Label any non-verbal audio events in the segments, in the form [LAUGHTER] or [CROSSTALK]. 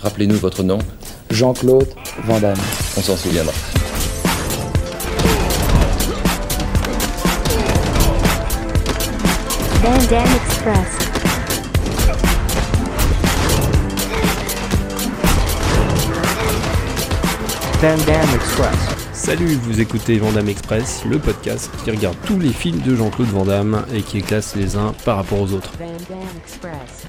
Rappelez-nous votre nom. Jean-Claude Van Damme. On s'en souviendra. Van Damme Express. Van Damme Express. Salut, vous écoutez Vandame Express, le podcast qui regarde tous les films de Jean-Claude Van Damme et qui les classe les uns par rapport aux autres. Van Damme Express.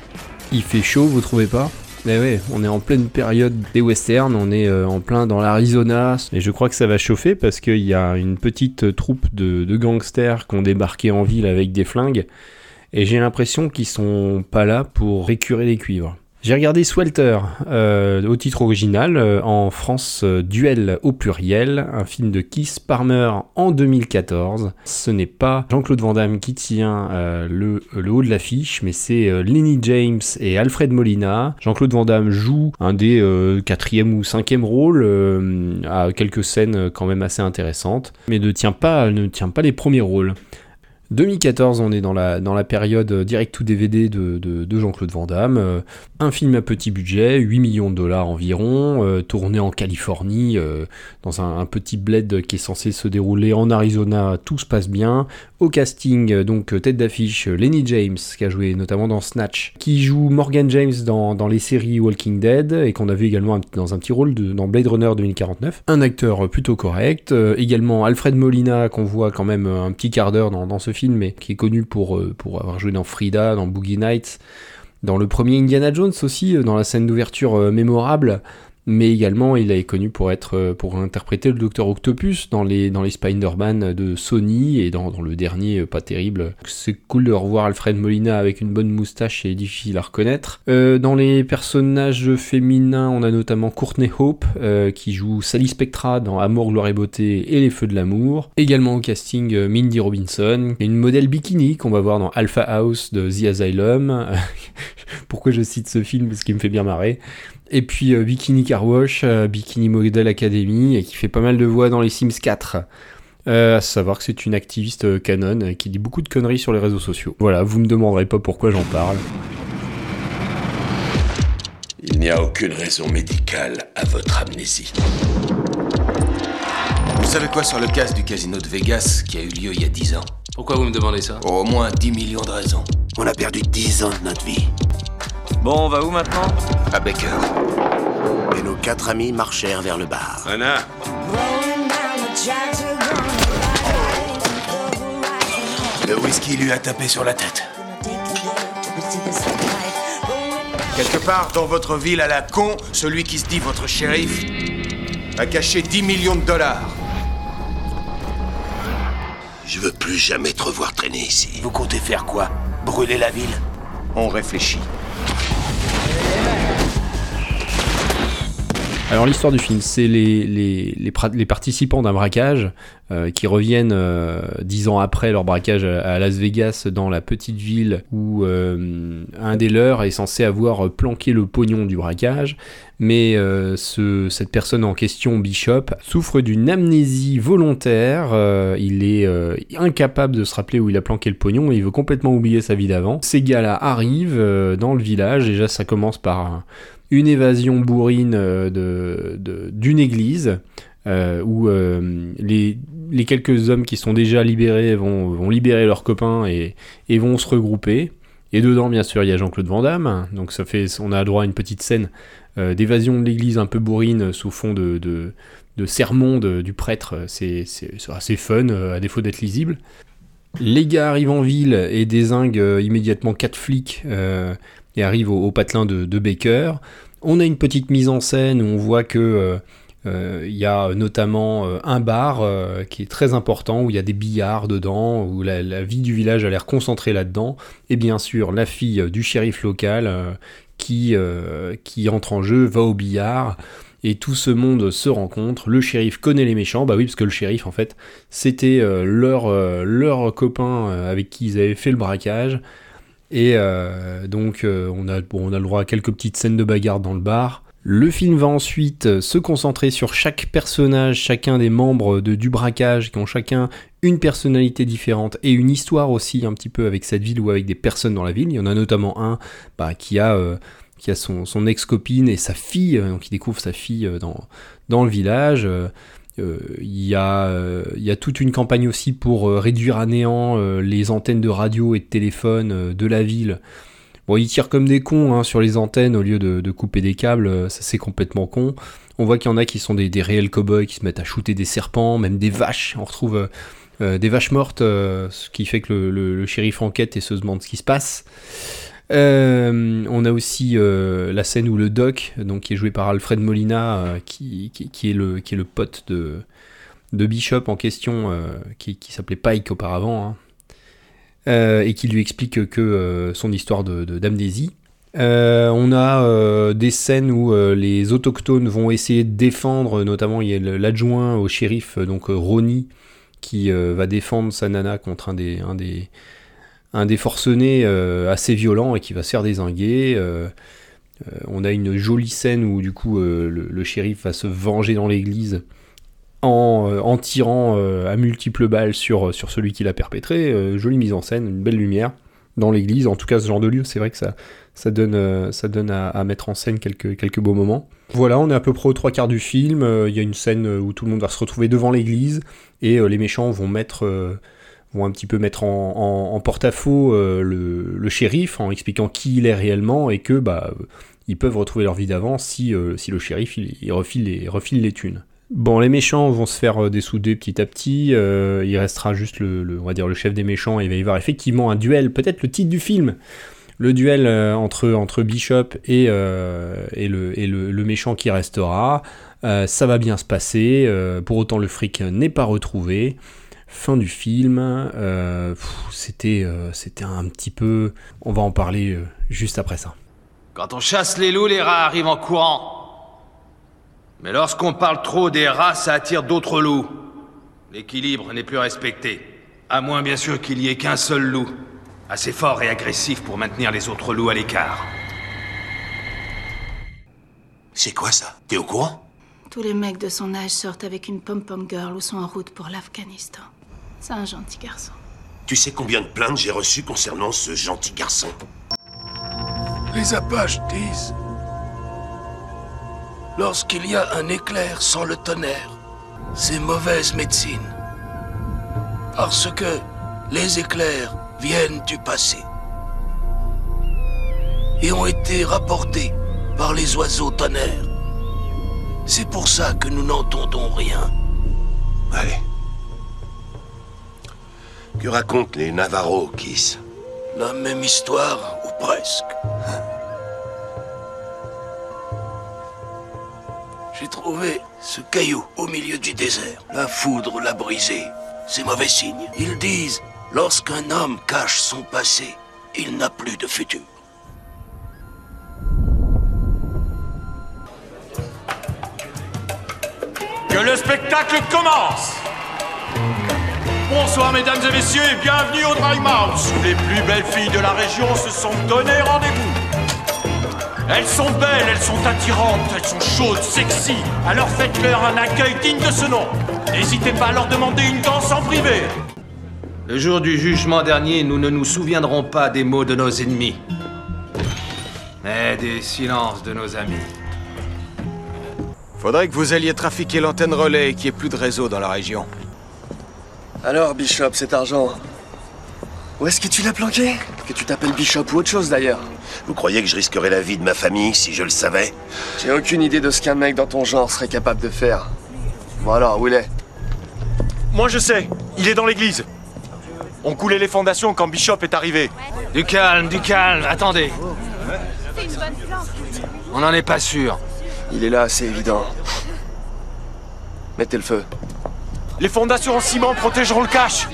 Il fait chaud, vous trouvez pas? Mais ouais, on est en pleine période des westerns, on est euh, en plein dans l'Arizona, et je crois que ça va chauffer parce qu'il y a une petite troupe de, de gangsters qui ont débarqué en ville avec des flingues, et j'ai l'impression qu'ils sont pas là pour récurer les cuivres. J'ai regardé Swelter, euh, au titre original, euh, en France euh, Duel au pluriel, un film de Keith Palmer en 2014. Ce n'est pas Jean-Claude Van Damme qui tient le, le haut de l'affiche, mais c'est Lenny James et Alfred Molina. Jean-Claude Van Damme joue un des quatrième ou cinquième rôles, à quelques scènes quand même assez intéressantes, mais ne tient pas, ne tient pas les premiers rôles. 2014, on est dans la, dans la période euh, direct to DVD de, de, de Jean-Claude Van Damme. Euh, un film à petit budget, 8 millions de dollars environ, euh, tourné en Californie, dans un, petit bled qui est censé se dérouler en Arizona. Tout se passe bien. Au casting, donc tête d'affiche, Lenny James, qui a joué notamment dans Snatch, qui joue Morgan James dans, dans les séries Walking Dead, et qu'on a vu également dans un petit rôle dans Blade Runner 2049. Un acteur plutôt correct. Également Alfred Molina, qu'on voit quand même un petit quart d'heure dans, dans ce film, mais qui est connu pour, euh, pour avoir joué dans Frida, dans Boogie Nights, dans le premier Indiana Jones aussi, euh, dans la scène d'ouverture euh, mémorable. Mais également, il est connu pour être euh, pour interpréter le Docteur Octopus dans les dans les Spider-Man de Sony et dans, le dernier euh, pas terrible. C'est cool de revoir Alfred Molina avec une bonne moustache et difficile à reconnaître. Euh, dans les personnages féminins, on a notamment Courtney Hope qui joue Sally Spectra dans Amour, gloire et beauté et Les feux de l'amour. Également au casting Mindy Robinson, une modèle bikini qu'on va voir dans Alpha House de The Asylum. [LAUGHS] Pourquoi je cite ce film Parce qu'il me fait bien marrer. Et puis euh, Bikini Car Wash, euh, Bikini Model Academy, et qui fait pas mal de voix dans les Sims 4. Euh, à savoir que c'est une activiste euh, canon qui dit beaucoup de conneries sur les réseaux sociaux. Voilà, vous me demanderez pas pourquoi j'en parle. Il n'y a aucune raison médicale à votre amnésie. Vous savez quoi sur le casse du casino de Vegas qui a eu lieu il y a 10 ans? Pourquoi vous me demandez ça? Au moins 10 millions de raisons. On a perdu 10 ans de notre vie. Bon, on va où maintenant? À Baker. Et nos quatre amis marchèrent vers le bar. Anna Le whisky lui a tapé sur la tête. Quelque part dans votre ville à la con, celui qui se dit votre shérif a caché 10 millions de dollars. Je veux plus jamais te revoir traîner ici. Vous comptez faire quoi? Brûler la ville? On réfléchit. Alors l'histoire du film, c'est les, participants d'un braquage euh, qui reviennent euh, dix ans après leur braquage à, Las Vegas dans la petite ville où euh, un des leurs est censé avoir planqué le pognon du braquage, mais ce, cette personne en question, Bishop, souffre d'une amnésie volontaire, il est incapable de se rappeler où il a planqué le pognon et il veut complètement oublier sa vie d'avant. Ces gars-là arrivent dans le village, déjà ça commence par... une évasion bourrine euh, de, d'une église euh, où euh, les, quelques hommes qui sont déjà libérés vont, libérer leurs copains et, vont se regrouper. Et dedans, bien sûr, il y a Jean-Claude Van Damme. Donc ça fait, on a droit à une petite scène d'évasion de l'église un peu bourrine sous fond de, de, sermon de- du prêtre. C'est, assez fun, à défaut d'être lisible. Les gars arrivent en ville et désinguent immédiatement quatre flics et arrivent au, patelin de, Baker. On a une petite mise en scène où on voit que euh, euh, y a notamment euh, un bar qui est très important où il y a des billards dedans, où la, la vie du village a l'air concentrée là-dedans, et bien sûr la fille du shérif local qui, qui entre en jeu, va au billard, et tout ce monde se rencontre. Le shérif connaît les méchants, bah oui, parce que le shérif en fait c'était leur, leur copain avec qui ils avaient fait le braquage. Et euh, donc euh, on, a, bon, on a le droit à quelques petites scènes de bagarre dans le bar. Le film va ensuite euh, se concentrer sur chaque personnage, chacun des membres du braquage, qui ont chacun une personnalité différente et une histoire aussi un petit peu avec cette ville ou avec des personnes dans la ville. Il y en a notamment un bah, qui a... qui a son, son ex-copine et sa fille, donc il découvre sa fille dans, dans le village. Euh, euh, Il y, a, toute une campagne aussi pour euh, réduire à néant les antennes de radio et de téléphone de la ville. Bon, ils tirent comme des cons hein, sur les antennes au lieu de, couper des câbles, ça c'est complètement con. On voit qu'il y en a qui sont des, réels cow-boys qui se mettent à shooter des serpents, même des vaches. On retrouve des vaches mortes, ce qui fait que le- le shérif enquête et se demande ce qui se passe. Euh, on a aussi euh, la scène où le doc, donc qui est joué par Alfred Molina, euh, qui, est le, qui est le pote de, de Bishop en question, qui, s'appelait Pike auparavant, hein, et qui lui explique que son histoire de d'amnésie. On a des scènes où les autochtones vont essayer de défendre, notamment il y a l'adjoint au shérif, donc Ronnie, qui va défendre sa nana contre un des, un des, un des forcenés euh, assez violent et qui va se faire désinguer. Euh, euh, on a une jolie scène où du coup le, shérif va se venger dans l'église en, tirant à multiples balles sur, celui qui l'a perpétré. Jolie mise en scène, une belle lumière dans l'église. En tout cas, ce genre de lieu, c'est vrai que ça, ça donne, à, mettre en scène quelques, quelques beaux moments. Voilà, on est à peu près aux trois quarts du film. Il y a une scène où tout le monde va se retrouver devant l'église et les méchants vont mettre, vont un petit peu mettre en, porte-à-faux euh, le, shérif en expliquant qui il est réellement et que bah ils peuvent retrouver leur vie d'avant si, euh, si le shérif il, il refile, les, thunes. Bon, les méchants vont se faire euh, dessouder petit à petit. il restera juste le, dire le chef des méchants. Et il va y avoir effectivement un duel, peut-être le titre du film, le duel entre, Bishop et, et, le, le, méchant qui restera. Ça va bien se passer. pour autant, le fric n'est pas retrouvé. Fin du film. euh, c'était, euh, c'était un petit peu. On va en parler euh, juste après ça. Quand on chasse les loups, les rats arrivent en courant. Mais lorsqu'on parle trop des rats, ça attire d'autres loups. L'équilibre n'est plus respecté. À moins bien sûr qu'il y ait qu'un seul loup. Assez fort et agressif pour maintenir les autres loups à l'écart. C'est quoi ça? T'es au courant? Tous les mecs de son âge sortent avec une pom-pom girl ou sont en route pour l'Afghanistan. C'est un gentil garçon. Tu sais combien de plaintes j'ai reçues concernant ce gentil garçon? Les Apaches disent Lorsqu'il y a un éclair sans le tonnerre, c'est mauvaise médecine. Parce que les éclairs viennent du passé et ont été rapportés par les oiseaux tonnerres. C'est pour ça que nous n'entendons rien. Allez. Que racontent les Navarros, Kiss? La même histoire, ou presque. J'ai trouvé ce caillou au milieu du désert. La foudre l'a brisé. C'est mauvais signe. Ils disent, lorsqu'un homme cache son passé, il n'a plus de futur. Que le spectacle commence Bonsoir mesdames et messieurs et bienvenue au Dry Mouse où les plus belles filles de la région se sont donné rendez-vous. Elles sont belles, elles sont attirantes, elles sont chaudes, sexy. Alors faites-leur un accueil digne de ce nom. N'hésitez pas à leur demander une danse en privé. Le jour du jugement dernier, nous ne nous souviendrons pas des mots de nos ennemis, mais des silences de nos amis. Faudrait que vous alliez trafiquer l'antenne relais et qu'il n'y ait plus de réseau dans la région. Alors, Bishop, cet argent. Où est-ce que tu l'as planqué? Que tu t'appelles Bishop ou autre chose d'ailleurs. Vous croyez que je risquerais la vie de ma famille si je le savais? J'ai aucune idée de ce qu'un mec dans ton genre serait capable de faire. Bon alors, où il est? Moi je sais, il est dans l'église. On coulait les fondations quand Bishop est arrivé. Du calme, du calme, attendez. On n'en est pas sûr. Il est là, c'est évident. Mettez le feu. Les fondations en ciment protégeront le cache.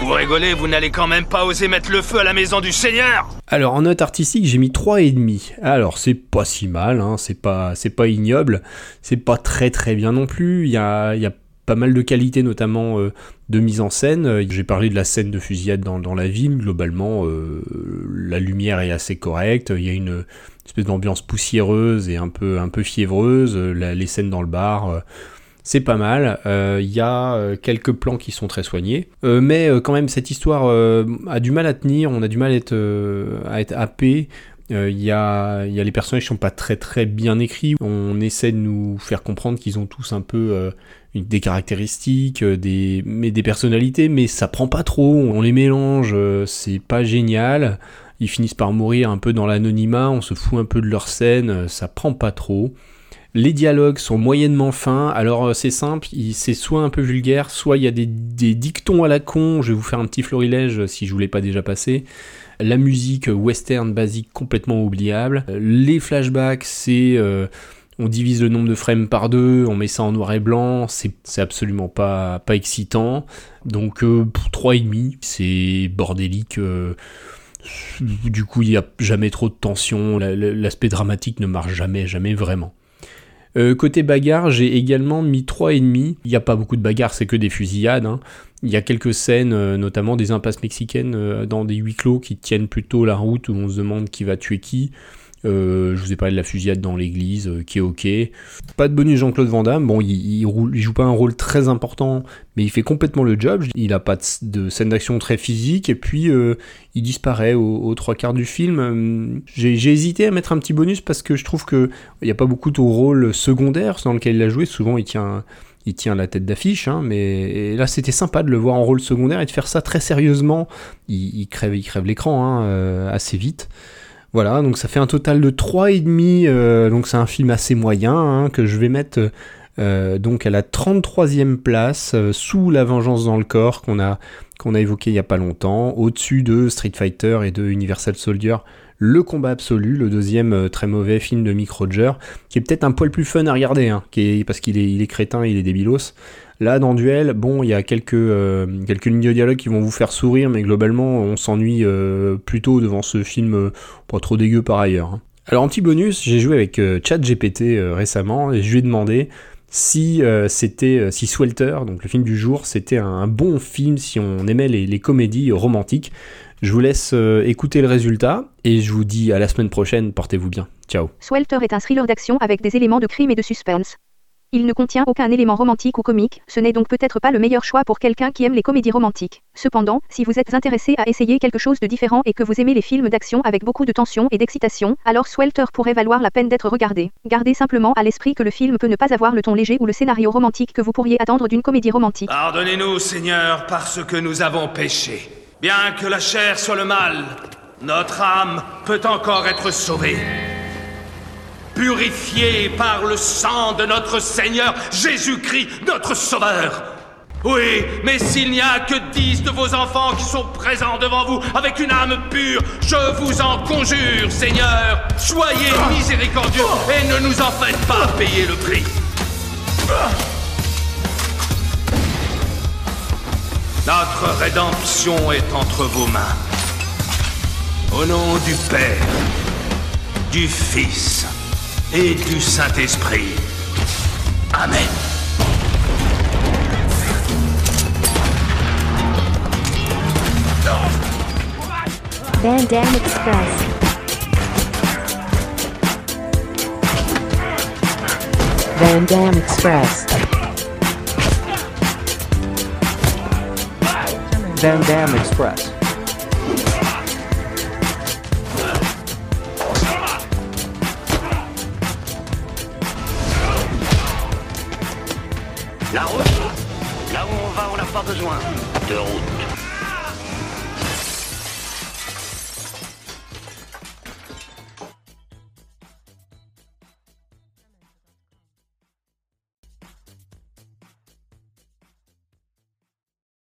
Vous rigolez, vous n'allez quand même pas oser mettre le feu à la maison du Seigneur Alors en note artistique, j'ai mis 3,5. Alors c'est pas si mal, hein, c'est pas, c'est pas ignoble, c'est pas très très bien non plus. Il y a, il y a pas mal de qualités, notamment euh, de mise en scène. Euh, J'ai parlé de la scène de fusillade dans, dans la ville. Globalement, euh, la lumière est assez correcte. Il y a une espèce d'ambiance poussiéreuse et un peu, un peu fiévreuse. La- les scènes dans le bar. euh, c'est pas mal. Euh, Il y a euh, quelques plans qui sont très soignés. Euh, mais euh, quand même, cette histoire euh, a du mal à tenir. On a du mal à être, euh, à happé. Euh, Il y, a, les personnages qui sont pas très très bien écrits. On essaie de nous faire comprendre qu'ils ont tous un peu euh, des caractéristiques, euh, des, mais des personnalités, mais ça prend pas trop. On les mélange, euh, c'est pas génial. Ils finissent par mourir un peu dans l'anonymat, on se fout un peu de leur scène, euh, ça prend pas trop. Les dialogues sont moyennement fins, alors euh, c'est simple, c'est soit un peu vulgaire, soit il y a des, dictons à la con, je vais vous faire un petit florilège euh, si je vous l'ai pas déjà passé. La musique euh, western basique complètement oubliable. Les flashbacks, c'est... on divise le nombre de frames par deux, on met ça en noir et blanc, c'est absolument pas, excitant. Donc euh, pour 3,5, c'est bordélique. du coup, il n'y a jamais trop de tension, la- la- l'aspect dramatique ne marche jamais, jamais vraiment. Euh, côté bagarre, j'ai également mis 3,5. Il n'y a pas beaucoup de bagarres, c'est que des fusillades. hein. Il y a quelques scènes, euh, notamment des impasses mexicaines euh, dans des huis clos qui tiennent plutôt la route où on se demande qui va tuer qui. Euh, je vous ai parlé de la fusillade dans l'église, euh, qui est ok. Pas de bonus Jean-Claude Van Damme. Bon, il, il joue pas un rôle très important, mais il fait complètement le job. Il a pas de, scène d'action très physique, et puis euh, il disparaît aux, trois quarts du film. J'ai hésité à mettre un petit bonus parce que je trouve que il n'y a pas beaucoup de rôles secondaires dans lequel il a joué. Souvent, il tient, la tête d'affiche, hein, mais là, c'était sympa de le voir en rôle secondaire et de faire ça très sérieusement. Il, crève, l'écran hein, assez vite. Voilà, donc ça fait un total de 3,5, euh, donc c'est un film assez moyen hein, que je vais mettre euh, donc à la 33e place, euh, sous La Vengeance dans le corps qu'on a, qu'on a évoqué il y a pas longtemps, au-dessus de Street Fighter et de Universal Soldier, Le Combat Absolu, le deuxième très mauvais film de Mick Roger, qui est peut-être un poil plus fun à regarder, hein, parce qu'il est, il est crétin, il est débilos. Là, dans Duel, bon, il y a quelques, euh, quelques lignes de dialogue qui vont vous faire sourire, mais globalement, on s'ennuie euh, plutôt devant ce film euh, pas trop dégueu par ailleurs. hein. Alors, en petit bonus, j'ai joué avec ChatGPT récemment et je lui ai demandé si c'était si Swelter, donc le film du jour, c'était un bon film si on aimait les, comédies romantiques. Je vous laisse écouter le résultat et je vous dis à la semaine prochaine. Portez-vous bien. Ciao. Swelter est un thriller d'action avec des éléments de crime et de suspense. Il ne contient aucun élément romantique ou comique, ce n'est donc peut-être pas le meilleur choix pour quelqu'un qui aime les comédies romantiques. Cependant, si vous êtes intéressé à essayer quelque chose de différent et que vous aimez les films d'action avec beaucoup de tension et d'excitation, alors Swelter pourrait valoir la peine d'être regardé. Gardez simplement à l'esprit que le film peut ne pas avoir le ton léger ou le scénario romantique que vous pourriez attendre d'une comédie romantique. Pardonnez-nous, Seigneur, parce que nous avons péché. Bien que la chair soit le mal, notre âme peut encore être sauvée. Purifiée par le sang de notre Seigneur Jésus-Christ, notre Sauveur. Oui, mais s'il n'y a que dix de vos enfants qui sont présents devant vous avec une âme pure, je vous en conjure, Seigneur, soyez miséricordieux et ne nous en faites pas payer le prix. Notre rédemption est entre vos mains. Au nom du Père, du Fils et du Saint-Esprit. Amen. Van Dam Express. Van Dam Express. Van Dam Express.